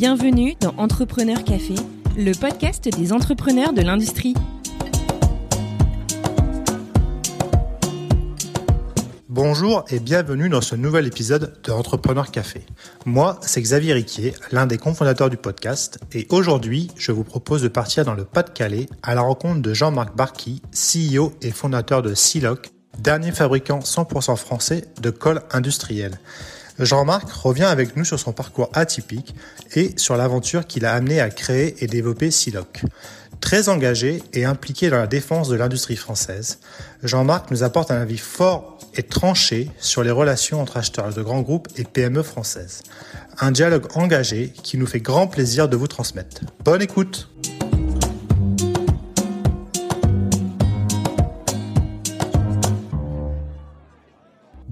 Bienvenue dans Entrepreneur Café, le podcast des entrepreneurs de l'industrie. Bonjour et bienvenue dans ce nouvel épisode de Entrepreneur Café. Moi, c'est Xavier Riquier, l'un des cofondateurs du podcast, et aujourd'hui, je vous propose de partir dans le Pas-de-Calais à la rencontre de Jean-Marc Barky, CEO et fondateur de Siloc, dernier fabricant 100% français de colle industrielle. Jean-Marc revient avec nous sur son parcours atypique et sur l'aventure qu'il a amené à créer et développer Siloc. Très engagé et impliqué dans la défense de l'industrie française, Jean-Marc nous apporte un avis fort et tranché sur les relations entre acheteurs de grands groupes et PME françaises. Un dialogue engagé qui nous fait grand plaisir de vous transmettre. Bonne écoute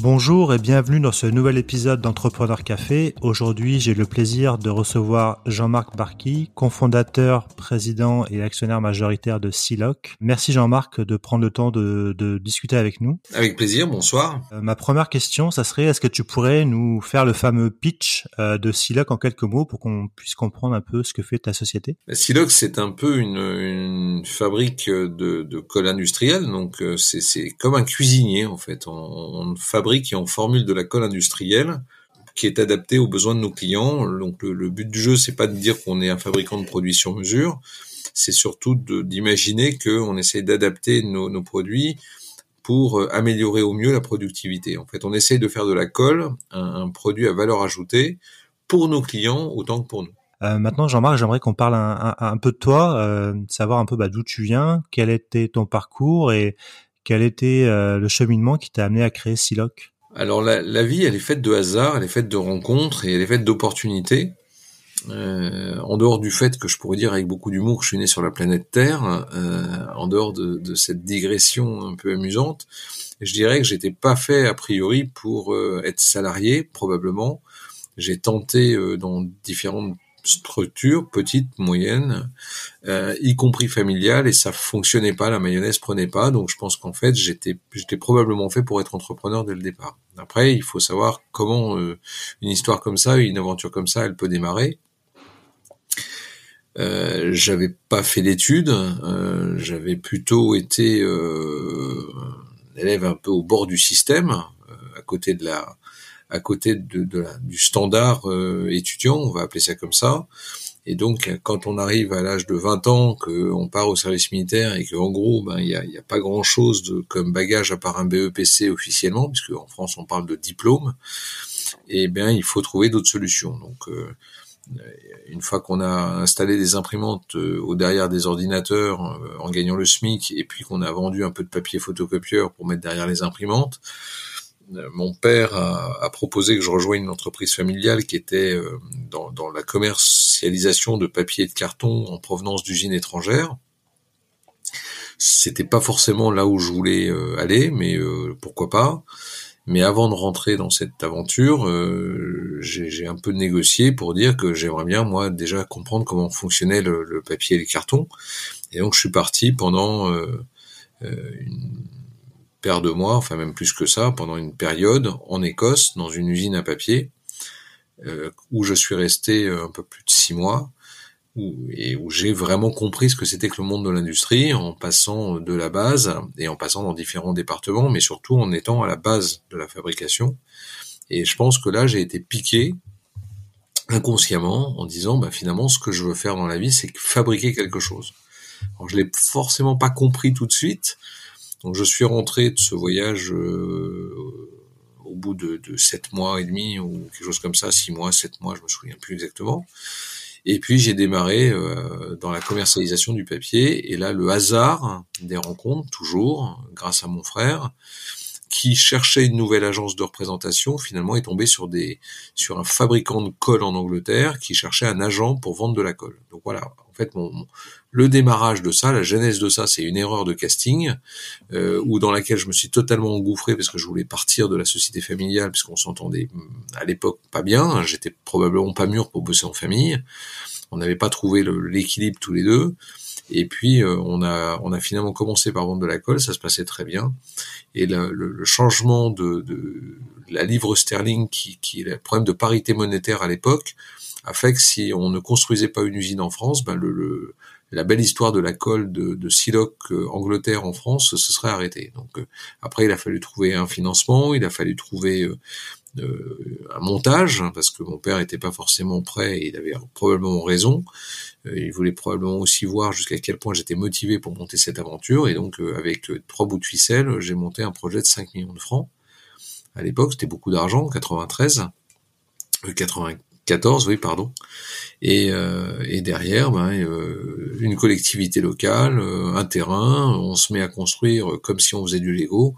Bonjour et bienvenue dans ce nouvel épisode d'Entrepreneur Café. Aujourd'hui, j'ai le plaisir de recevoir Jean-Marc Barky, cofondateur, président et actionnaire majoritaire de Siloc. Merci Jean-Marc de prendre le temps de, discuter avec nous. Avec plaisir, bonsoir. Euh, ma première question, ça serait est-ce que tu pourrais nous faire le fameux pitch euh, de Siloc en quelques mots pour qu'on puisse comprendre un peu ce que fait ta société? Bah, Siloc, c'est un peu une, fabrique de, de colle industrielle, donc euh, c'est comme un cuisinier en fait. On, on fabrique qui en formule de la colle industrielle qui est adaptée aux besoins de nos clients. Donc le, but du jeu, c'est pas de dire qu'on est un fabricant de produits sur mesure, c'est surtout d'imaginer qu'on essaye d'adapter nos, produits pour euh, améliorer au mieux la productivité. En fait, on essaye de faire de la colle un, produit à valeur ajoutée pour nos clients autant que pour nous. Euh, maintenant, Jean-Marc, j'aimerais qu'on parle un, peu de toi, euh, savoir un peu bah, d'où tu viens, quel était ton parcours et quel était euh, le cheminement qui t'a amené à créer Siloc? Alors la, vie, elle est faite de hasard, elle est faite de rencontres et elle est faite d'opportunités. Euh, en dehors du fait que je pourrais dire avec beaucoup d'humour que je suis né sur la planète Terre, euh, en dehors de, cette digression un peu amusante, je dirais que j'étais pas fait a priori pour être salarié probablement. J'ai tenté dans différentes structure, petite, moyenne, euh, y compris familiale, et ça fonctionnait pas, la mayonnaise prenait pas, donc je pense qu'en fait j'étais probablement fait pour être entrepreneur dès le départ. Après, il faut savoir comment euh, une histoire comme ça, une aventure comme ça, elle peut démarrer. Euh, j'avais pas fait d'études, j'avais plutôt été élève un peu au bord du système, à côté de la à côté du standard euh, étudiant, on va appeler ça comme ça. Et donc, quand on arrive à l'âge de 20 ans, qu'on part au service militaire et qu'en gros, ben, il n'y a, a, pas grand-chose comme bagage à part un BEPC officiellement, puisque en France, on parle de diplôme, et eh bien, il faut trouver d'autres solutions. Donc, euh, une fois qu'on a installé des imprimantes euh, au derrière des ordinateurs en gagnant le SMIC, et puis qu'on a vendu un peu de papier photocopieur pour mettre derrière les imprimantes, mon père a, proposé que je rejoigne une entreprise familiale qui était euh, dans, la commercialisation de papier et de carton en provenance d'usines étrangères. C'était pas forcément là où je voulais euh, aller, mais euh, pourquoi pas. Mais avant de rentrer dans cette aventure, j'ai un peu négocié pour dire que j'aimerais bien moi déjà comprendre comment fonctionnait le, le, papier et les cartons. Et donc je suis parti pendant une paire de mois, enfin même plus que ça, pendant une période en Écosse, dans une usine à papier, euh, où je suis resté euh, un peu plus de six mois, où, et où j'ai vraiment compris ce que c'était que le monde de l'industrie, en passant de la base et en passant dans différents départements, mais surtout en étant à la base de la fabrication. Et je pense que là, j'ai été piqué inconsciemment en disant, bah, finalement, ce que je veux faire dans la vie, c'est fabriquer quelque chose. Alors, je l'ai forcément pas compris tout de suite, donc je suis rentré de ce voyage euh, au bout de, sept mois et demi ou quelque chose comme ça, six mois, sept mois, je me souviens plus exactement. Et puis j'ai démarré euh, dans la commercialisation du papier. Et là, le hasard des rencontres, toujours, grâce à mon frère, qui cherchait une nouvelle agence de représentation, finalement est tombé sur des sur un fabricant de colle en Angleterre qui cherchait un agent pour vendre de la colle. Donc voilà, fait, le démarrage de ça, la genèse de ça, c'est une erreur de casting, euh, ou dans laquelle je me suis totalement engouffré parce que je voulais partir de la société familiale, puisqu'on s'entendait à l'époque pas bien. J'étais probablement pas mûr pour bosser en famille. On n'avait pas trouvé l'équilibre tous les deux. Et puis euh, on a finalement commencé par vendre de la colle, ça se passait très bien. Et le, changement de, de, la livre sterling, qui, qui est le problème de parité monétaire à l'époque, a fait que si on ne construisait pas une usine en France, ben le, la belle histoire de la colle de, de Siloc Angleterre en France se serait arrêtée. Donc après, il a fallu trouver un financement, il a fallu trouver un montage hein, parce que mon père n'était pas forcément prêt et il avait probablement raison. Euh, il voulait probablement aussi voir jusqu'à quel point j'étais motivé pour monter cette aventure et donc euh, avec euh, trois bouts de ficelle, j'ai monté un projet de 5 millions de francs. À l'époque, c'était beaucoup d'argent, 93, 94, oui, pardon. Et, et derrière, ben, une collectivité locale, un terrain, on se met à construire comme si on faisait du Lego.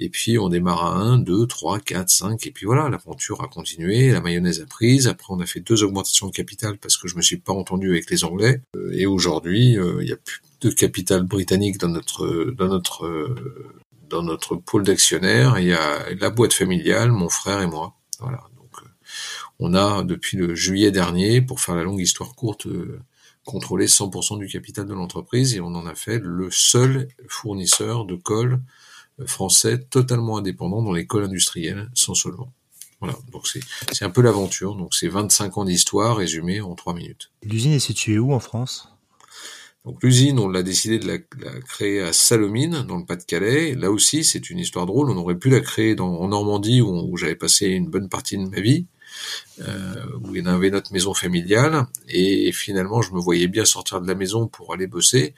Et puis on démarre à 1, 2, 3, 4, 5, et puis voilà, l'aventure a continué, la mayonnaise a prise. Après on a fait deux augmentations de capital parce que je me suis pas entendu avec les Anglais. Euh, et aujourd'hui, euh, il n'y a plus de capital britannique dans notre dans notre euh, dans notre pôle d'actionnaires. Il y a la boîte familiale, mon frère et moi. Voilà. On a depuis le juillet dernier, pour faire la longue histoire courte, contrôlé 100% du capital de l'entreprise et on en a fait le seul fournisseur de colle français totalement indépendant dans l'école industrielle, sans seulement. Voilà, donc c'est un peu l'aventure. Donc c'est 25 ans d'histoire résumé en 3 minutes. L'usine est située où en France? Donc l'usine, on l'a décidé de la, créer à Salomine, dans le Pas-de-Calais. Là aussi, c'est une histoire drôle. On aurait pu la créer dans, en Normandie, où, j'avais passé une bonne partie de ma vie, euh, où il y avait notre maison familiale. Et finalement, je me voyais bien sortir de la maison pour aller bosser.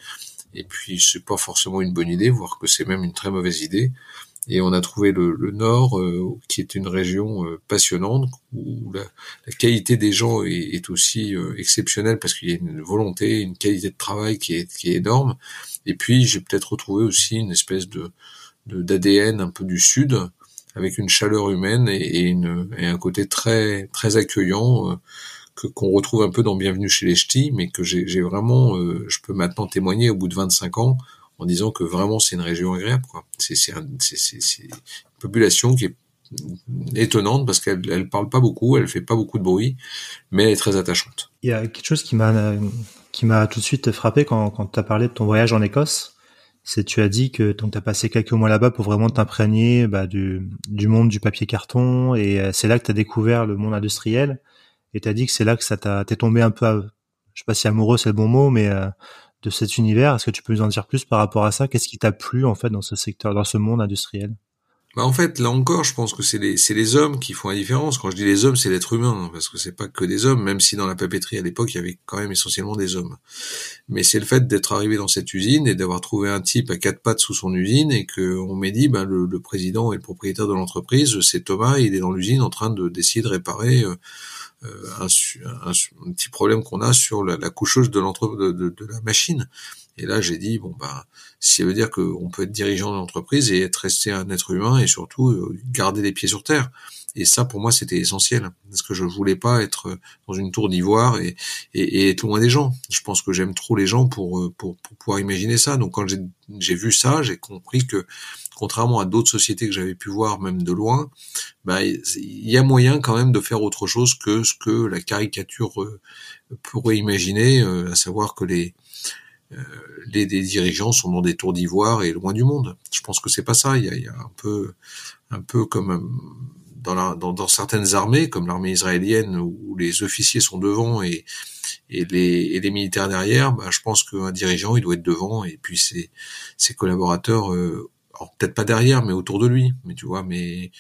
Et puis c'est pas forcément une bonne idée, voire que c'est même une très mauvaise idée. Et on a trouvé le, le Nord, euh, qui est une région euh, passionnante, où la, la, qualité des gens est, est aussi euh, exceptionnelle parce qu'il y a une volonté, une qualité de travail qui est, qui est énorme. Et puis j'ai peut-être retrouvé aussi une espèce de d'ADN un peu du Sud, avec une chaleur humaine et, une, et un côté très très accueillant que qu'on retrouve un peu dans Bienvenue chez les Ch'tis, mais que j'ai vraiment, euh, je peux maintenant témoigner au bout de 25 ans en disant que vraiment c'est une région agréable. C'est une population qui est étonnante parce qu'elle elle parle pas beaucoup, elle fait pas beaucoup de bruit, mais elle est très attachante. Il y a quelque chose qui m'a qui m'a tout de suite frappé quand quand tu as parlé de ton voyage en Écosse. C'est tu as dit que tu as passé quelques mois là-bas pour vraiment t'imprégner bah, du, du monde du papier carton et euh, c'est là que tu as découvert le monde industriel et t'as dit que c'est là que ça t'a t'es tombé un peu à, je sais pas si amoureux c'est le bon mot mais euh, de cet univers. Est-ce que tu peux nous en dire plus par rapport à ça? Qu'est-ce qui t'a plu en fait dans ce secteur dans ce monde industriel? Bah en fait, là encore, je pense que c'est les, les hommes qui font la différence. Quand je dis les hommes, c'est l'être humain, parce que c'est pas que des hommes, même si dans la papeterie à l'époque, il y avait quand même essentiellement des hommes. Mais c'est le fait d'être arrivé dans cette usine et d'avoir trouvé un type à quatre pattes sous son usine et que on m'ait dit, ben, le, président et le propriétaire de l'entreprise, c'est Thomas, il est dans l'usine en train de d'essayer de réparer euh, euh, un, un, petit problème qu'on a sur la, la coucheuse de, de, de, de, la machine. Et là, j'ai dit bon bah, ça veut dire qu'on peut être dirigeant d'entreprise et être resté un être humain et surtout euh, garder les pieds sur terre. Et ça, pour moi, c'était essentiel parce que je voulais pas être dans une tour d'ivoire et, et, et, être loin des gens. Je pense que j'aime trop les gens pour, euh, pour, pour pouvoir imaginer ça. Donc quand j'ai vu ça, j'ai compris que contrairement à d'autres sociétés que j'avais pu voir même de loin, bah, il y a moyen quand même de faire autre chose que ce que la caricature euh, pourrait imaginer, euh, à savoir que les, euh, les, dirigeants sont dans des tours d'ivoire et loin du monde. Je pense que c'est pas ça. Il y a, il y a un peu, un peu comme dans, la, dans, dans, certaines armées, comme l'armée israélienne, où les officiers sont devant et, et, les, et les militaires derrière. Bah, je pense qu'un dirigeant, il doit être devant et puis ses, ses collaborateurs euh, peut-être pas derrière, mais autour de lui. Mais tu vois, mais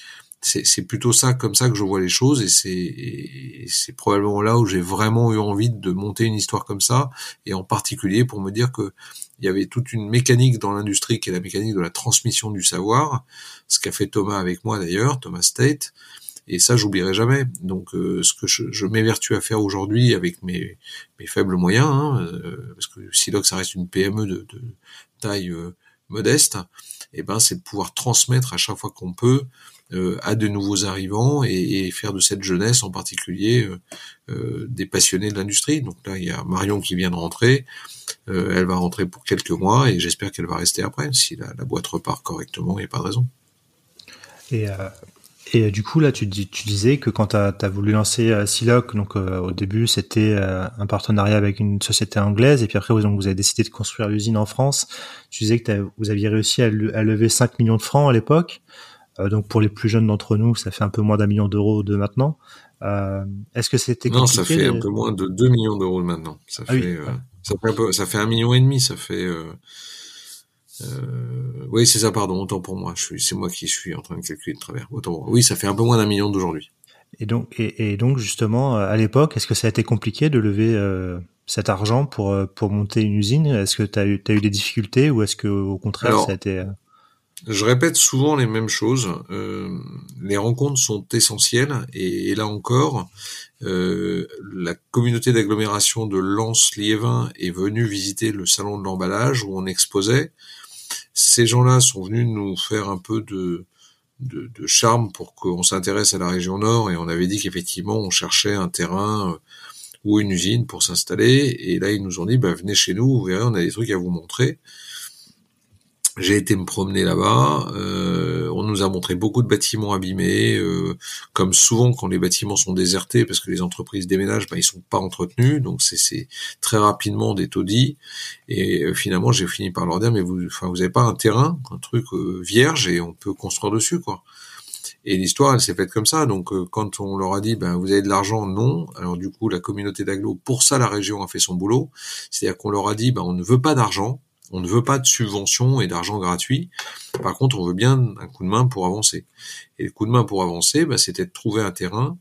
c'est plutôt ça, comme ça que je vois les choses, et c'est probablement là où j'ai vraiment eu envie de monter une histoire comme ça, et en particulier pour me dire que il y avait toute une mécanique dans l'industrie qui est la mécanique de la transmission du savoir, ce qu'a fait Thomas avec moi d'ailleurs, Thomas State, et ça j'oublierai jamais. Donc euh, ce que je, je m'évertue à faire aujourd'hui avec mes, faibles moyens, hein, euh, parce que Silox ça reste une PME de, taille euh, modeste, et eh ben c'est de pouvoir transmettre à chaque fois qu'on peut à de nouveaux arrivants et, faire de cette jeunesse en particulier euh, euh, des passionnés de l'industrie. Donc là, il y a Marion qui vient de rentrer. elle va rentrer pour quelques mois et j'espère qu'elle va rester après. Si la, boîte repart correctement, il n'y a pas de raison. Et du coup, là, tu, disais que quand tu as, voulu lancer Siloc, donc au début, c'était un partenariat avec une société anglaise, et puis après, vous, vous avez décidé de construire l'usine en France. Tu disais que vous aviez réussi à, à, lever 5 millions de francs à l'époque. Euh, donc pour les plus jeunes d'entre nous, ça fait un peu moins d'un million d'euros de maintenant. Euh, Est-ce que c'était Non, ça fait un peu moins de 2 millions d'euros maintenant. Ça, ah fait, oui. euh, ça, fait un peu, ça fait un million et demi. Ça fait. Euh, euh, oui, c'est ça. Pardon. Autant pour moi. C'est moi qui suis en train de calculer de travers. Autant. Oui, ça fait un peu moins d'un million d'aujourd'hui. Et donc, et, et, donc justement, à l'époque, est-ce que ça a été compliqué de lever euh, cet argent pour pour monter une usine? Est-ce que tu as eu, as eu des difficultés ou est-ce que au contraire Alors, ça a été je répète souvent les mêmes choses. Euh, les rencontres sont essentielles et, là encore, euh, la communauté d'agglomération de Lens-Liévin est venue visiter le salon de l'emballage où on exposait. Ces gens-là sont venus nous faire un peu de, charme pour qu'on s'intéresse à la région nord et on avait dit qu'effectivement on cherchait un terrain ou une usine pour s'installer et là ils nous ont dit bah, venez chez nous, vous verrez on a des trucs à vous montrer. J'ai été me promener là-bas. Euh, on nous a montré beaucoup de bâtiments abîmés, euh, comme souvent quand les bâtiments sont désertés parce que les entreprises déménagent, ben, ils sont pas entretenus, donc c'est très rapidement des taudis. Et euh, finalement, j'ai fini par leur dire mais vous, enfin vous avez pas un terrain, un truc euh, vierge et on peut construire dessus quoi. Et l'histoire, elle s'est faite comme ça. Donc, euh, quand on leur a dit, ben, vous avez de l'argent, non. Alors, du coup, la communauté d'agglo, pour ça, la région a fait son boulot. C'est-à-dire qu'on leur a dit, ben, on ne veut pas d'argent. On ne veut pas de subventions et d'argent gratuit. Par contre, on veut bien un coup de main pour avancer. Et le coup de main pour avancer, bah, c'était de trouver un terrain,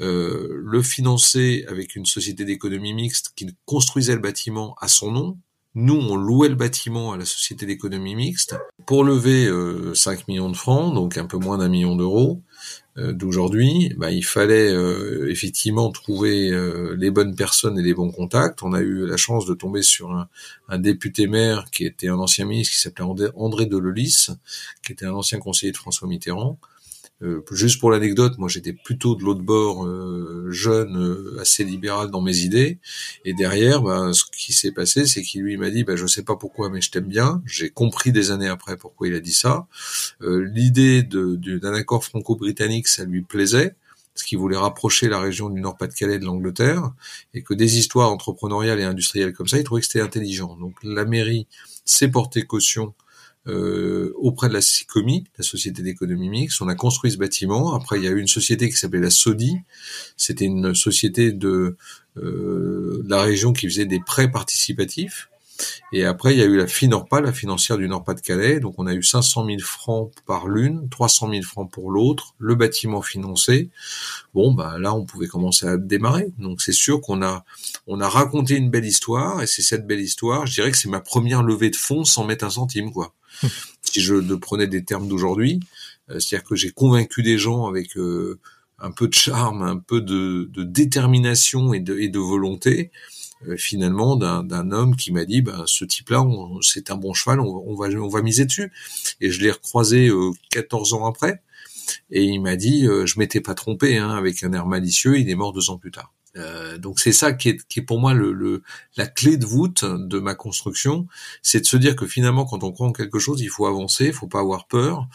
euh, le financer avec une société d'économie mixte qui construisait le bâtiment à son nom. Nous, on louait le bâtiment à la société d'économie mixte pour lever euh, 5 millions de francs, donc un peu moins d'un million d'euros euh, d'aujourd'hui, bah, il fallait euh, effectivement trouver euh, les bonnes personnes et les bons contacts. On a eu la chance de tomber sur un, député maire qui était un ancien ministre qui s'appelait André, Delolis, qui était un ancien conseiller de François Mitterrand, euh, juste pour l'anecdote, moi j'étais plutôt de l'autre bord, euh, jeune, euh, assez libéral dans mes idées. Et derrière, bah, ce qui s'est passé, c'est qu'il lui m'a dit, bah, je sais pas pourquoi, mais je t'aime bien. J'ai compris des années après pourquoi il a dit ça. L'idée d'un accord franco-britannique, ça lui plaisait ce qui voulait rapprocher la région du Nord-Pas-de-Calais de l'Angleterre, et que des histoires entrepreneuriales et industrielles comme ça, il trouvait que c'était intelligent. Donc la mairie s'est portée caution euh, auprès de la SICOMI, la Société d'économie mixte. On a construit ce bâtiment. Après, il y a eu une société qui s'appelait la SODI. C'était une société de, euh, de, la région qui faisait des prêts participatifs. Et après, il y a eu la FINORPA, la financière du Nord-Pas-de-Calais. Donc, on a eu 500 000 francs par l'une, 300 000 francs pour l'autre, le bâtiment financé. Bon, bah là, on pouvait commencer à démarrer. Donc, c'est sûr qu'on a, on a raconté une belle histoire. Et c'est cette belle histoire, je dirais que c'est ma première levée de fonds sans mettre un centime, quoi. si je prenais des termes d'aujourd'hui, euh, c'est-à-dire que j'ai convaincu des gens avec euh, un peu de charme, un peu de, de détermination et de, et de volonté, finalement d'un homme qui m'a dit ben, ce type-là c'est un bon cheval on, on, va on va miser dessus. Et je l'ai recroisé euh, 14 ans après. Et il m'a dit euh, je m'étais pas trompé hein, avec un air malicieux il est mort deux ans plus tard. Euh, donc c'est ça qui est, qui est pour moi le, le, la clé de voûte de ma construction, c'est de se dire que finalement quand on croit en quelque chose, il faut avancer, il faut pas avoir peur.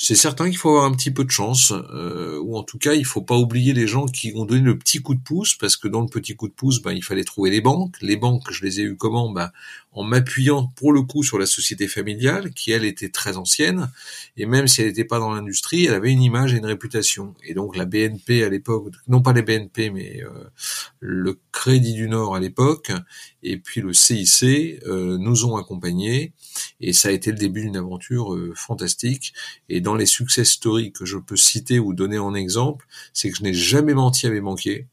C'est certain qu'il faut avoir un petit peu de chance, euh, ou en tout cas, il faut pas oublier les gens qui ont donné le petit coup de pouce, parce que dans le petit coup de pouce, ben, il fallait trouver les banques. Les banques, je les ai eues comment? Ben, En m'appuyant pour le coup sur la société familiale, qui elle était très ancienne, et même si elle n'était pas dans l'industrie, elle avait une image et une réputation. Et donc la BNP à l'époque, non pas les BNP, mais euh, le Crédit du Nord à l'époque, et puis le CIC euh, nous ont accompagnés, et ça a été le début d'une aventure euh, fantastique. Et dans les success stories que je peux citer ou donner en exemple, c'est que je n'ai jamais menti à mes banquiers.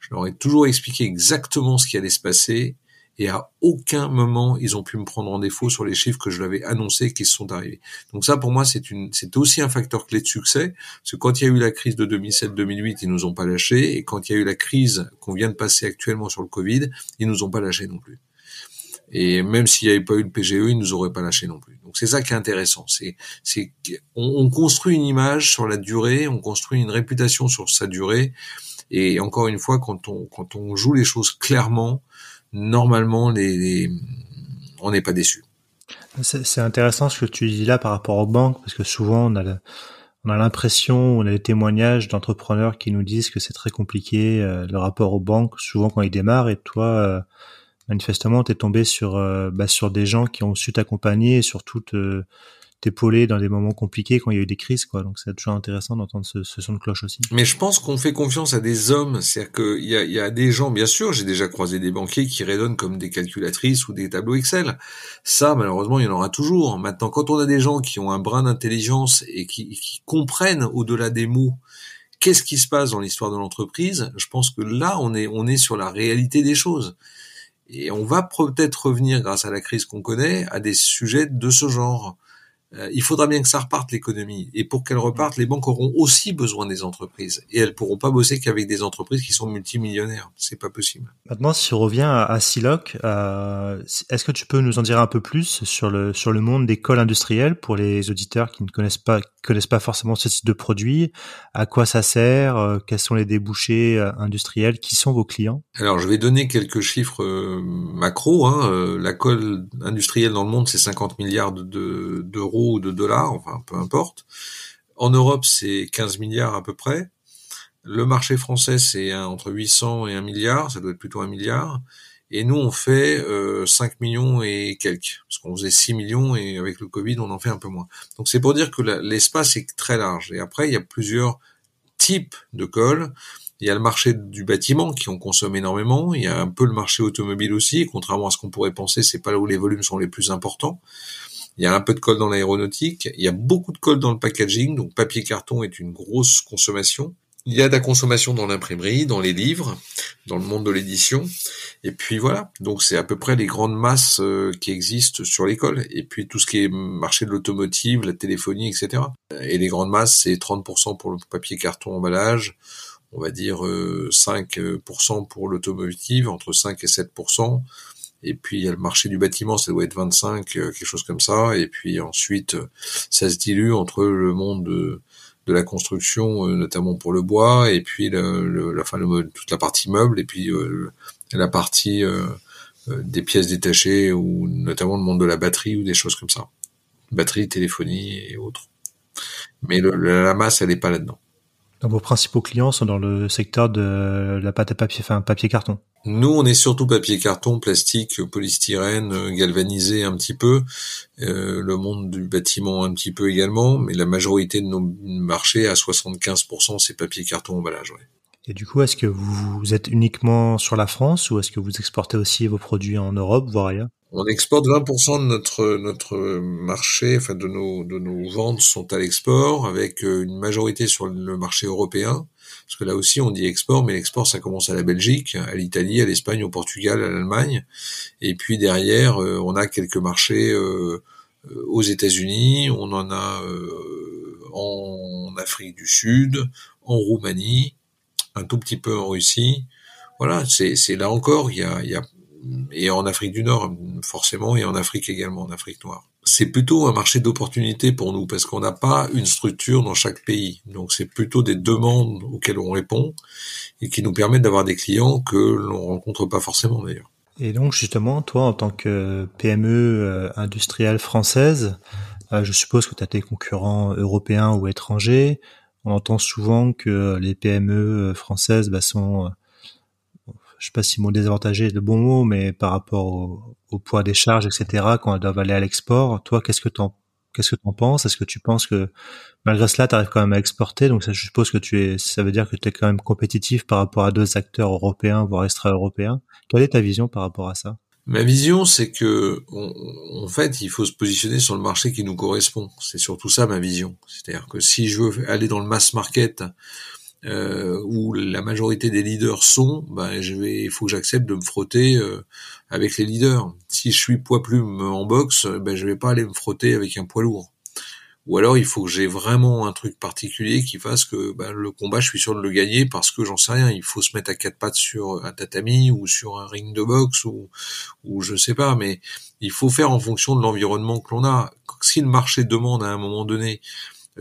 Je leur ai toujours expliqué exactement ce qui allait se passer et à aucun moment ils ont pu me prendre en défaut sur les chiffres que je l'avais annoncé qui se sont arrivés. Donc ça pour moi c'est une c'est aussi un facteur clé de succès parce que quand il y a eu la crise de 2007-2008 ils nous ont pas lâchés et quand il y a eu la crise qu'on vient de passer actuellement sur le Covid ils nous ont pas lâchés non plus. Et même s'il n'y avait pas eu le PGE, ils nous auraient pas lâchés non plus. Donc c'est ça qui est intéressant. C'est, c'est on, on, construit une image sur la durée, on construit une réputation sur sa durée. Et encore une fois, quand on quand on joue les choses clairement, normalement, on n'est pas déçu. C'est intéressant ce que tu dis là par rapport aux banques, parce que souvent on a l'impression, on a des témoignages d'entrepreneurs qui nous disent que c'est très compliqué euh, le rapport aux banques, souvent quand ils démarrent. Et toi, euh, manifestement, tu es tombé sur, bah, sur des gens qui ont su t'accompagner et surtout te, t'épauler dans des moments compliqués quand il y a eu des crises, quoi. Donc c'est toujours intéressant d'entendre ce, son de cloche aussi. Mais je pense qu'on fait confiance à des hommes, c'est-à-dire qu'il y a, y a des gens, bien sûr, j'ai déjà croisé des banquiers qui raisonnent comme des calculatrices ou des tableaux Excel. Ça, malheureusement, il y en aura toujours. Maintenant, quand on a des gens qui ont un brin d'intelligence et qui, qui comprennent au-delà des mots qu'est-ce qui se passe dans l'histoire de l'entreprise, je pense que là, on est, on est sur la réalité des choses. Et on va peut-être revenir, grâce à la crise qu'on connaît, à des sujets de ce genre. Euh, il faudra bien que ça reparte l'économie. Et pour qu'elle reparte, les banques auront aussi besoin des entreprises. Et elles pourront pas bosser qu'avec des entreprises qui sont multimillionnaires. C'est pas possible. Maintenant, si on revient à, Siloc, euh, est-ce que tu peux nous en dire un peu plus sur le sur le monde des cols industriels pour les auditeurs qui ne connaissent pas connaissent pas forcément ce type de produit? À quoi ça sert? Euh, Quels sont les débouchés industriels? Qui sont vos clients? Alors, je vais donner quelques chiffres macro. Hein. La colle industrielle dans le monde, c'est 50 milliards ou de dollars, enfin peu importe. En Europe, c'est 15 milliards à peu près. Le marché français, c'est entre 800 et 1 milliard, ça doit être plutôt 1 milliard. Et nous, on fait euh, 5 millions et quelques, parce qu'on faisait 6 millions et avec le Covid, on en fait un peu moins. Donc c'est pour dire que l'espace est très large. Et après, il y a plusieurs types de cols. Il y a le marché du bâtiment qui en consomme énormément. Il y a un peu le marché automobile aussi. contrairement à ce qu'on pourrait penser, c'est pas là où les volumes sont les plus importants. Il y a un peu de colle dans l'aéronautique. Il y a beaucoup de colle dans le packaging. Donc papier carton est une grosse consommation. Il y a de la consommation dans l'imprimerie, dans les livres, dans le monde de l'édition. Et puis voilà. Donc c'est à peu près les grandes masses euh, qui existent sur l'école. Et puis tout ce qui est marché de l'automotive, la téléphonie, etc. Et les grandes masses, c'est 30% pour le papier carton emballage. On va dire 5% euh, pour l'automotive, entre 5 et 7%. Et puis il y a le marché du bâtiment, ça doit être 25, euh, quelque chose comme ça. Et puis ensuite, euh, ça se dilue entre le monde de, de la construction, euh, notamment pour le bois, et puis le, la, fin, le, toute la partie meuble, et puis la partie des pièces détachées, ou notamment le monde de la batterie ou des choses comme ça. Batterie, téléphonie et autres. Mais le, la masse, elle n'est pas là-dedans. Donc vos principaux clients sont dans le secteur de la pâte à papier, enfin papier carton. Nous, on est surtout papier carton, plastique, polystyrène, euh, galvanisé un petit peu, euh, le monde du bâtiment un petit peu également, mais la majorité de nos marchés, à 75%, c'est papier carton emballage. Ouais. Et du coup, est-ce que vous êtes uniquement sur la France ou est-ce que vous exportez aussi vos produits en Europe, voire ailleurs? On exporte 20% de notre notre marché, enfin de nos de nos ventes sont à l'export, avec euh, une majorité sur le marché européen. Parce que là aussi, on dit export, mais l'export, ça commence à la Belgique, à l'Italie, à l'Espagne, au Portugal, à l'Allemagne. Et puis derrière, euh, on a quelques marchés euh, aux États-Unis, on en a en Afrique du Sud, en Roumanie, un tout petit peu en Russie. Voilà, c'est là encore, il y a, il y a et en Afrique du Nord forcément et en Afrique également, en Afrique noire c'est plutôt un marché d'opportunité pour nous parce qu'on n'a pas une structure dans chaque pays. Donc c'est plutôt des demandes auxquelles on répond et qui nous permettent d'avoir des clients que l'on rencontre pas forcément d'ailleurs. Et donc justement, toi en tant que PME euh, industrielle française, euh, je suppose que tu as tes concurrents européens ou étrangers. On entend souvent que les PME françaises bah, sont je sais pas si mon désavantagé est le bon mot, mais par rapport au, poids des charges, etc., quand elles doivent aller à l'export, toi, qu'est-ce que t'en Qu'est-ce que tu en penses? Est-ce que tu penses que malgré cela, tu arrives quand même à exporter? Donc ça, je suppose que tu es, ça veut dire que tu es quand même compétitif par rapport à d'autres acteurs européens, voire extra-européens. Quelle est ta vision par rapport à ça? Ma vision, c'est que, en fait, il faut se positionner sur le marché qui nous correspond. C'est surtout ça ma vision. C'est-à-dire que si je veux aller dans le mass market euh, où la majorité des leaders sont, ben je vais, il faut que j'accepte de me frotter euh, avec les leaders. Si je suis poids plume en boxe, ben je vais pas aller me frotter avec un poids lourd. Ou alors il faut que j'ai vraiment un truc particulier qui fasse que ben, le combat, je suis sûr de le gagner parce que j'en sais rien. Il faut se mettre à quatre pattes sur un tatami ou sur un ring de boxe ou, ou je sais pas. Mais il faut faire en fonction de l'environnement que l'on a. Si le marché demande à un moment donné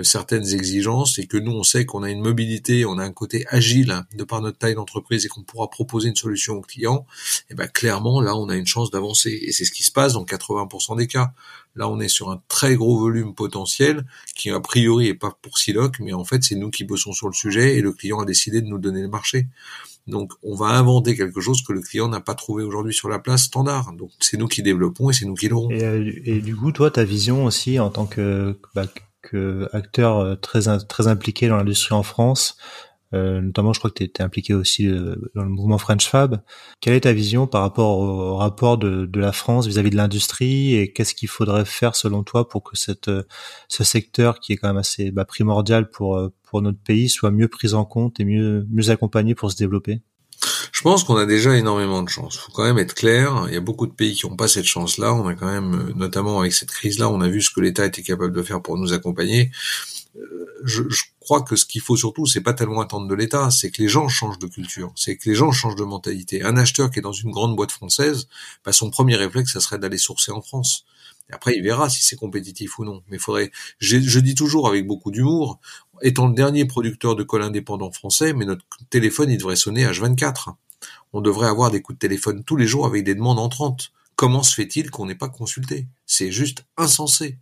certaines exigences et que nous on sait qu'on a une mobilité, on a un côté agile de par notre taille d'entreprise et qu'on pourra proposer une solution au client, et eh ben clairement là on a une chance d'avancer et c'est ce qui se passe dans 80% des cas. Là on est sur un très gros volume potentiel qui a priori est pas pour Siloc mais en fait c'est nous qui bossons sur le sujet et le client a décidé de nous donner le marché. Donc, on va inventer quelque chose que le client n'a pas trouvé aujourd'hui sur la place standard. Donc, c'est nous qui développons et c'est nous qui l'aurons. Et, euh, du coup, toi, ta vision aussi en tant que, bah, que acteur euh, très très impliqué dans l'industrie en France, euh, notamment, je crois que tu es, impliqué aussi euh, dans le mouvement French Fab. Quelle est ta vision par rapport au, rapport de, de, la France vis-à-vis de l'industrie et qu'est-ce qu'il faudrait faire selon toi pour que cette, ce secteur qui est quand même assez bah, primordial pour, pour notre pays soit mieux pris en compte et mieux, mieux accompagné pour se développer? Je pense qu'on a déjà énormément de chance. Faut quand même être clair. Il y a beaucoup de pays qui n'ont pas cette chance-là. On a quand même, notamment avec cette crise-là, on a vu ce que l'État était capable de faire pour nous accompagner. Euh, je, je, crois que ce qu'il faut surtout, c'est pas tellement attendre de l'État, c'est que les gens changent de culture, c'est que les gens changent de mentalité. Un acheteur qui est dans une grande boîte française, bah son premier réflexe, ça serait d'aller sourcer en France. Après, il verra si c'est compétitif ou non. Mais faudrait, je dis toujours avec beaucoup d'humour, étant le dernier producteur de colle indépendant français, mais notre téléphone, il devrait sonner H24. On devrait avoir des coups de téléphone tous les jours avec des demandes entrantes. Comment se fait-il qu'on n'ait pas consulté? C'est juste insensé.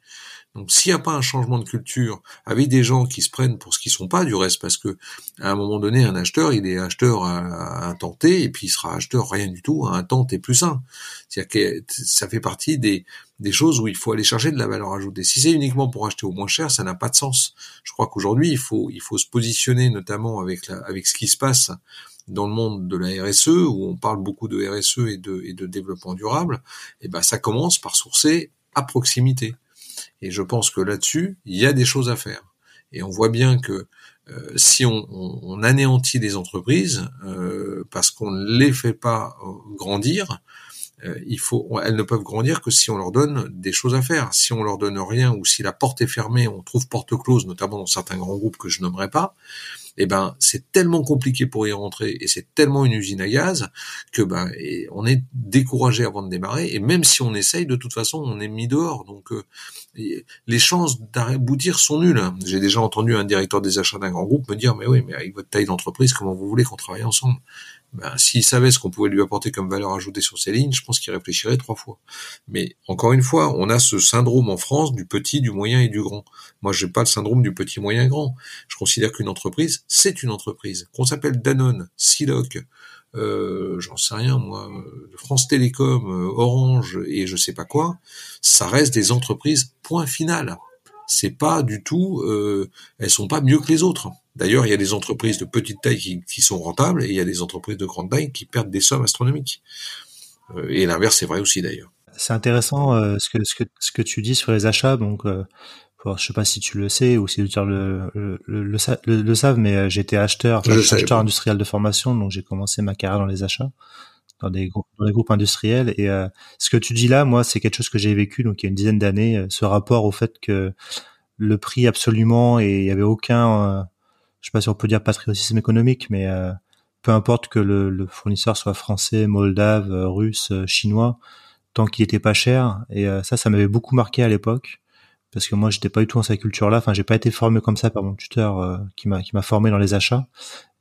Donc s'il n'y a pas un changement de culture avec des gens qui se prennent pour ce qu'ils sont pas du reste, parce que à un moment donné, un acheteur, il est acheteur à, un et puis il sera acheteur rien du tout à un temps T plus un. C'est-à-dire que ça fait partie des, choses où il faut aller chercher de la valeur ajoutée. Si c'est uniquement pour acheter au moins cher, ça n'a pas de sens. Je crois qu'aujourd'hui, il faut, se positionner notamment avec ce qui se passe dans le monde de la RSE, où on parle beaucoup de RSE et de, et de développement durable, et ben ça commence par sourcer à proximité. Et je pense que là-dessus, il y a des choses à faire. Et on voit bien que euh, si on, on, anéantit les entreprises euh, parce qu'on ne les fait pas euh, grandir, il faut, elles ne peuvent grandir que si on leur donne des choses à faire. Si on leur donne rien ou si la porte est fermée, on trouve porte close, notamment dans certains grands groupes que je nommerai pas, eh ben c'est tellement compliqué pour y rentrer et c'est tellement une usine à gaz que ben on est découragé avant de démarrer et même si on essaye de toute façon on est mis dehors donc euh, les chances d'aboutir sont nulles. J'ai déjà entendu un directeur des achats d'un grand groupe me dire mais oui mais avec votre taille d'entreprise comment vous voulez qu'on travaille ensemble? Ben, s'il savait ce qu'on pouvait lui apporter comme valeur ajoutée sur ces lignes, je pense qu'il réfléchirait trois fois. Mais encore une fois, on a ce syndrome en France du petit, du moyen et du grand. Moi, j'ai pas le syndrome du petit, moyen, grand. Je considère qu'une entreprise, c'est une entreprise. Qu'on s'appelle Danone, Siloc, euh, j'en sais rien moi, France Télécom, euh, Orange et je sais pas quoi, ça reste des entreprises. Point final. C'est pas du tout, euh, elles sont pas mieux que les autres. D'ailleurs, il y a des entreprises de petite taille qui, sont rentables et il y a des entreprises de grande taille qui perdent des sommes astronomiques. Euh, et l'inverse est vrai aussi d'ailleurs. C'est intéressant euh, ce, que, ce, que, ce que tu dis sur les achats. Donc, euh, je sais pas si tu le sais ou si les auditeurs le, le, le, savent, mais euh, j'étais acheteur, acheteur industriel de formation, donc j'ai commencé ma carrière dans les achats, dans des groupes, dans des groupes industriels. Et ce que tu dis là, moi, c'est quelque chose que j'ai vécu donc il y a une dizaine d'années. ce rapport au fait que le prix absolument et il y avait aucun je sais pas si on peut dire patriotisme économique, mais euh, peu importe que le, fournisseur soit français, moldave, euh, russe, euh, chinois, tant qu'il était pas cher. Et ça, ça m'avait beaucoup marqué à l'époque parce que moi, j'étais pas du tout dans cette culture-là. Enfin, j'ai pas été formé comme ça par mon tuteur qui m'a qui m'a formé dans les achats.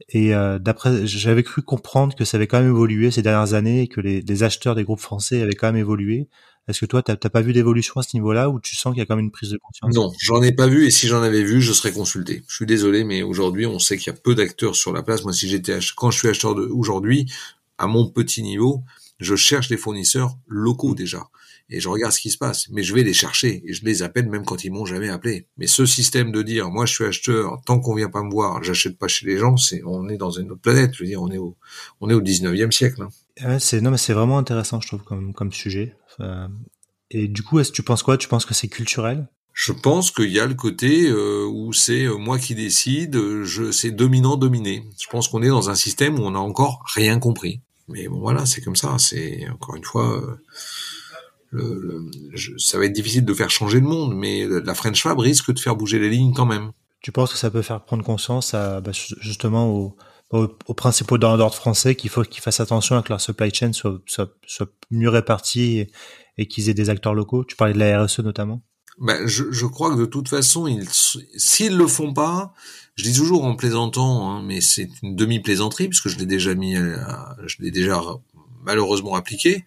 Et d'après, j'avais cru comprendre que ça avait quand même évolué ces dernières années et que les, acheteurs des groupes français avaient quand même évolué est-ce que toi, t'as pas vu d'évolution à ce niveau-là ou tu sens qu'il y a quand même une prise de conscience? Non, j'en ai pas vu et si j'en avais vu, je serais consulté. Je suis désolé, mais aujourd'hui, on sait qu'il y a peu d'acteurs sur la place. Moi, si j'étais quand je suis acheteur aujourd'hui, à mon petit niveau, je cherche les fournisseurs locaux déjà et je regarde ce qui se passe. Mais je vais les chercher et je les appelle même quand ils m'ont jamais appelé. Mais ce système de dire, moi, je suis acheteur, tant qu'on vient pas me voir, j'achète pas chez les gens, c'est, on est dans une autre planète. Je veux dire, on est au, on est au 19e siècle. Hein. Ouais, c'est non mais c'est vraiment intéressant je trouve comme comme sujet. et du coup, est-ce que tu penses quoi? Tu penses que c'est culturel? Je pense qu'il y a le côté euh, où c'est euh, moi qui décide, je c'est dominant dominé. Je pense qu'on est dans un système où on n'a encore rien compris. Mais bon voilà, c'est comme ça. C'est encore une fois. Euh, le, ça va être difficile de faire changer le monde, mais la French Fab risque de faire bouger les lignes quand même. Tu penses que ça peut faire prendre conscience à, bah, justement aux, aux, aux principaux d'ordre français qu'il faut qu'ils fassent attention à que leur supply chain soit, soit, soit mieux répartie et, qu'ils aient des acteurs locaux? Tu parlais de la RSE notamment. Ben, je, je crois que de toute façon, ils, s'ils le font pas, je dis toujours en plaisantant, hein, mais c'est une demi-plaisanterie puisque je l'ai déjà mis, je l'ai déjà malheureusement appliqué.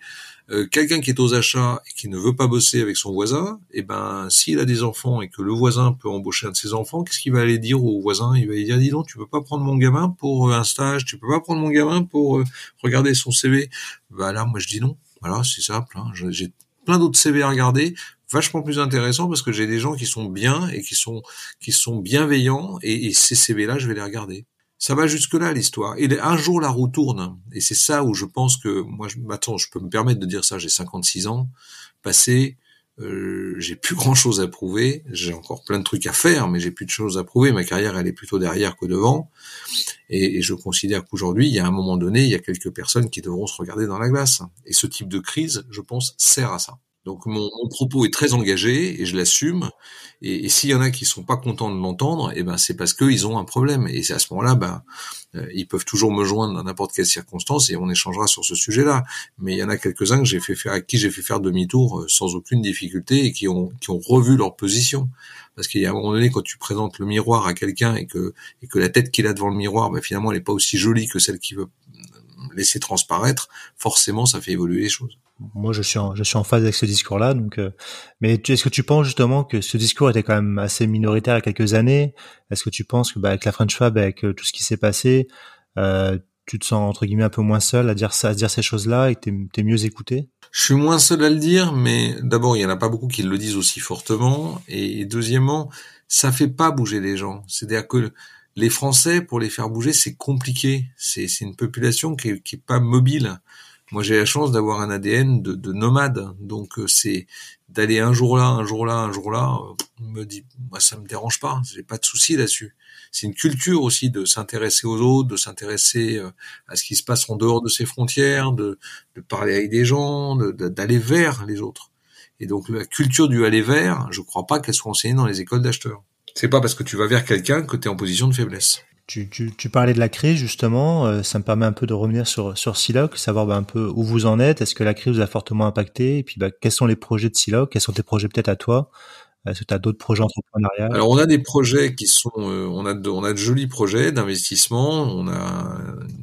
Euh, quelqu'un qui est aux achats et qui ne veut pas bosser avec son voisin, eh ben, s'il a des enfants et que le voisin peut embaucher un de ses enfants, qu'est-ce qu'il va aller dire au voisin? Il va lui dire, dis donc, tu peux pas prendre mon gamin pour un stage, tu peux pas prendre mon gamin pour regarder son CV. Bah là, moi je dis non. Voilà, c'est simple. Hein. J'ai plein d'autres CV à regarder vachement plus intéressant parce que j'ai des gens qui sont bien et qui sont qui sont bienveillants et, ces CV là je vais les regarder. Ça va jusque là l'histoire. Et un jour la roue tourne et c'est ça où je pense que moi je m'attends, je peux me permettre de dire ça, j'ai 56 ans, passé euh, j'ai plus grand chose à prouver, j'ai encore plein de trucs à faire, mais j'ai plus de choses à prouver. Ma carrière, elle est plutôt derrière que devant, et je considère qu'aujourd'hui, il y a un moment donné, il y a quelques personnes qui devront se regarder dans la glace. Et ce type de crise, je pense, sert à ça. Donc mon, propos est très engagé et je l'assume. Et, s'il y en a qui sont pas contents de m'entendre, et eh ben c'est parce qu'ils ont un problème. Et c'est à ce moment-là, ben euh, ils peuvent toujours me joindre dans n'importe quelle circonstance et on échangera sur ce sujet-là. Mais il y en a quelques-uns que j'ai fait faire, à qui j'ai fait faire demi-tour euh, sans aucune difficulté et qui ont revu leur position. Parce qu'il y a un moment donné, quand tu présentes le miroir à quelqu'un et que et la tête qu'il a devant le miroir, ben finalement, elle est pas aussi jolie que celle qu'il veut laisser transparaître. Forcément, ça fait évoluer les choses moi je suis en, je suis en phase avec ce discours là donc euh, mais est-ce que tu penses justement que ce discours était quand même assez minoritaire il y a quelques années? Est-ce que tu penses que bah, avec la French Fab avec euh, tout ce qui s'est passé euh, tu te sens entre guillemets un peu moins seul à dire ça à dire ces choses là et que t'es es mieux écouté? Je suis moins seul à le dire mais d'abord il y en a pas beaucoup qui le disent aussi fortement et deuxièmement ça fait pas bouger les gens c'est-à-dire que les Français, pour les faire bouger, c'est compliqué. C'est une population qui est, qui est pas mobile. Moi, j'ai la chance d'avoir un ADN de, de nomade, donc euh, c'est d'aller un jour là, un jour là, un jour là. Euh, me dit, moi, ça me dérange pas. J'ai pas de souci là-dessus. C'est une culture aussi de s'intéresser aux autres, de s'intéresser euh, à ce qui se passe en dehors de ses frontières, de, de parler avec des gens, d'aller vers les autres. Et donc la culture du aller vers, je crois pas qu'elle soit enseignée dans les écoles d'acheteurs. C'est pas parce que tu vas vers quelqu'un que tu es en position de faiblesse. Tu, tu, tu, parlais de la crise justement, euh, ça me permet un peu de revenir sur sur Siloc, savoir bah, un peu où vous en êtes. Est-ce que la crise vous a fortement impacté? Et puis bah, quels sont les projets de Siloc Quels sont tes projets peut-être à toi? Est-ce que tu as d'autres projets entrepreneuriaux Alors on a des projets qui sont, euh, on a de, on a de jolis projets d'investissement. On a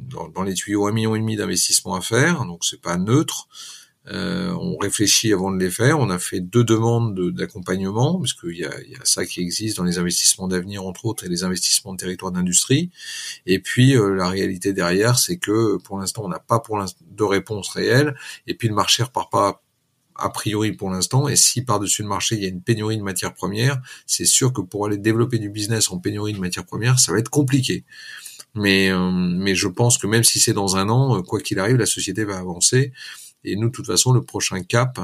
dans, dans, les tuyaux un million et demi d'investissements à faire, donc c'est pas neutre. Euh, on réfléchit avant de les faire. On a fait deux demandes d'accompagnement, parce qu'il y a, y ça qui existe dans les investissements d'avenir, entre autres, et les investissements de territoire d'industrie. Et puis, euh, la réalité derrière, c'est que pour l'instant, on n'a pas pour de réponse réelle. Et puis, le marché repart pas a priori pour l'instant. Et si par-dessus le marché, il y a une pénurie de matières premières, c'est sûr que pour aller développer du business en pénurie de matières premières, ça va être compliqué. Mais, euh, mais je pense que même si c'est dans un an, quoi qu'il arrive, la société va avancer. Et nous, de toute façon, le prochain cap,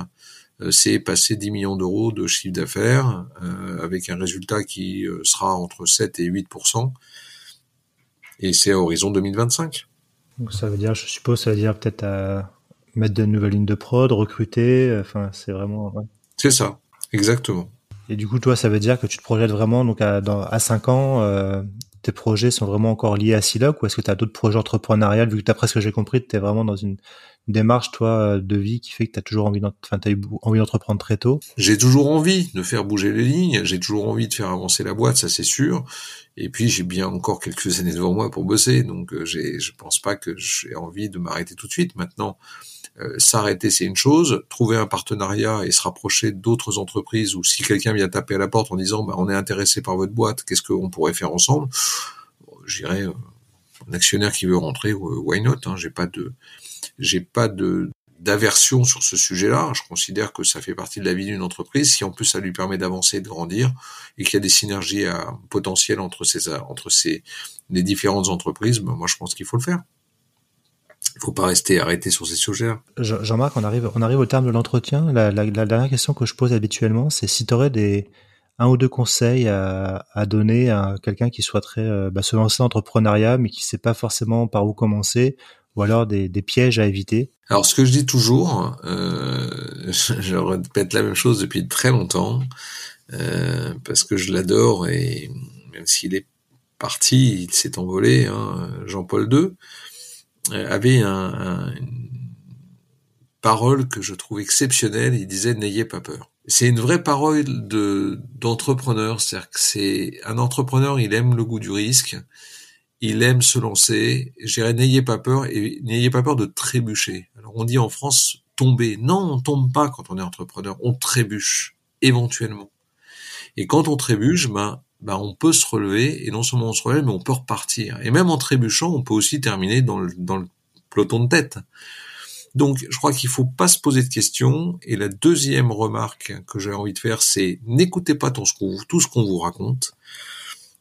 euh, c'est passer 10 millions d'euros de chiffre d'affaires euh, avec un résultat qui euh, sera entre 7 et 8% et c'est à horizon 2025. Donc ça veut dire, je suppose, ça veut dire peut-être mettre de nouvelles lignes de prod, recruter, enfin c'est vraiment. C'est ça, exactement. Et du coup, toi, ça veut dire que tu te projettes vraiment donc à, dans, à 5 ans, tes projets sont vraiment encore liés à Siloc ou est-ce que tu as d'autres projets entrepreneuriaux vu que d'après ce que j'ai compris, tu es vraiment dans une démarche toi de vie qui fait que tu as toujours envie d'entreprendre très tôt? J'ai toujours envie de faire bouger les lignes, j'ai toujours envie de faire avancer la boîte, ça c'est sûr. Et puis j'ai bien encore quelques années devant moi pour bosser, donc euh, j'ai je pense pas que j'ai envie de m'arrêter tout de suite. Maintenant, euh, s'arrêter c'est une chose, trouver un partenariat et se rapprocher d'autres entreprises ou si quelqu'un vient taper à la porte en disant bah, on est intéressé par votre boîte, qu'est-ce qu'on pourrait faire ensemble? J'irais euh, un actionnaire qui veut rentrer, why not hein, J'ai pas de j'ai pas de d'aversion sur ce sujet-là. Je considère que ça fait partie de la vie d'une entreprise. Si en plus ça lui permet d'avancer, de grandir, et qu'il y a des synergies à, potentielles entre ces entre ces les différentes entreprises, ben moi je pense qu'il faut le faire. Il faut pas rester arrêté sur ces sujets-là. Jean-Marc, on arrive on arrive au terme de l'entretien. La, la, la, dernière question que je pose habituellement, c'est si tu aurais des un ou deux conseils à, à donner à quelqu'un qui souhaiterait euh, bah, se lancer dans l'entrepreneuriat, mais qui sait pas forcément par où commencer, ou alors des, pièges à éviter. Alors ce que je dis toujours, euh, je répète la même chose depuis très longtemps, euh, parce que je l'adore et même s'il est parti, il s'est envolé, hein, Jean-Paul II euh, avait un, un, une parole que je trouve exceptionnelle, il disait n'ayez pas peur. C'est une vraie parole de d'entrepreneur, c'est-à-dire que c'est un entrepreneur, il aime le goût du risque, il aime se lancer. Je n'ayez pas peur et n'ayez pas peur de trébucher. Alors on dit en France tomber. Non, on tombe pas quand on est entrepreneur, on trébuche éventuellement. Et quand on trébuche, ben, ben on peut se relever et non seulement on se relève, mais on peut repartir. Et même en trébuchant, on peut aussi terminer dans le, dans le peloton de tête. Donc, je crois qu'il faut pas se poser de questions. Et la deuxième remarque que j'ai envie de faire, c'est n'écoutez pas tout ce qu'on tout ce qu'on vous raconte.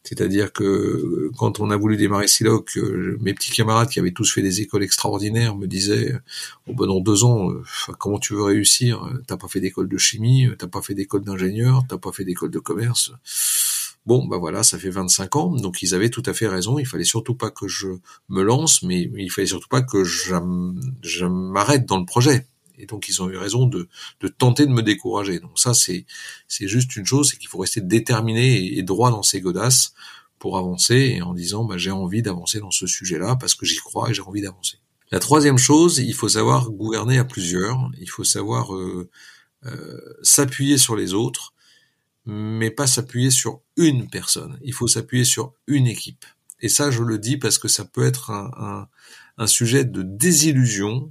C'est-à-dire que euh, quand on a voulu démarrer Siloc, euh, mes petits camarades qui avaient tous fait des écoles extraordinaires me disaient oh ben dans deux ans, euh, comment tu veux réussir? T'as pas fait d'école de chimie, t'as pas fait d'école d'ingénieur, t'as pas fait d'école de commerce. Bon, ben voilà, ça fait 25 ans, donc ils avaient tout à fait raison. Il fallait surtout pas que je me lance, mais il fallait surtout pas que je m'arrête dans le projet. Et donc ils ont eu raison de, de tenter de me décourager. Donc ça c'est c'est juste une chose, c'est qu'il faut rester déterminé et, droit dans ses godasses pour avancer et en disant bah, j'ai envie d'avancer dans ce sujet-là parce que j'y crois et j'ai envie d'avancer. La troisième chose, il faut savoir gouverner à plusieurs. Il faut savoir euh, euh, s'appuyer sur les autres, mais pas s'appuyer sur une personne. Il faut s'appuyer sur une équipe. Et ça, je le dis parce que ça peut être un, un, un sujet de désillusion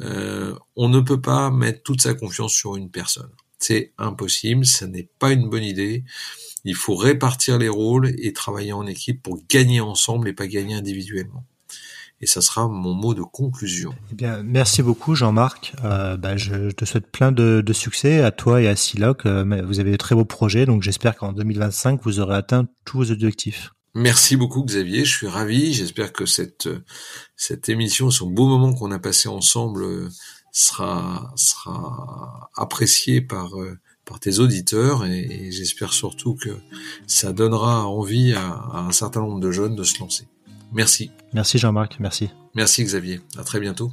euh, on ne peut pas mettre toute sa confiance sur une personne. C'est impossible, ce n'est pas une bonne idée. Il faut répartir les rôles et travailler en équipe pour gagner ensemble et pas gagner individuellement. Et ça sera mon mot de conclusion. Eh bien, merci beaucoup Jean-Marc. Euh, bah, je te souhaite plein de, succès à toi et à Siloc. Euh, vous avez de très beaux projets, donc j'espère qu'en 2025 vous aurez atteint tous vos objectifs. Merci beaucoup Xavier, je suis ravi. J'espère que cette cette émission, ce beau moment qu'on a passé ensemble, euh, sera sera apprécié par euh, par tes auditeurs et, j'espère surtout que ça donnera envie à, à, un certain nombre de jeunes de se lancer. Merci. Merci Jean-Marc, merci. Merci Xavier. À très bientôt.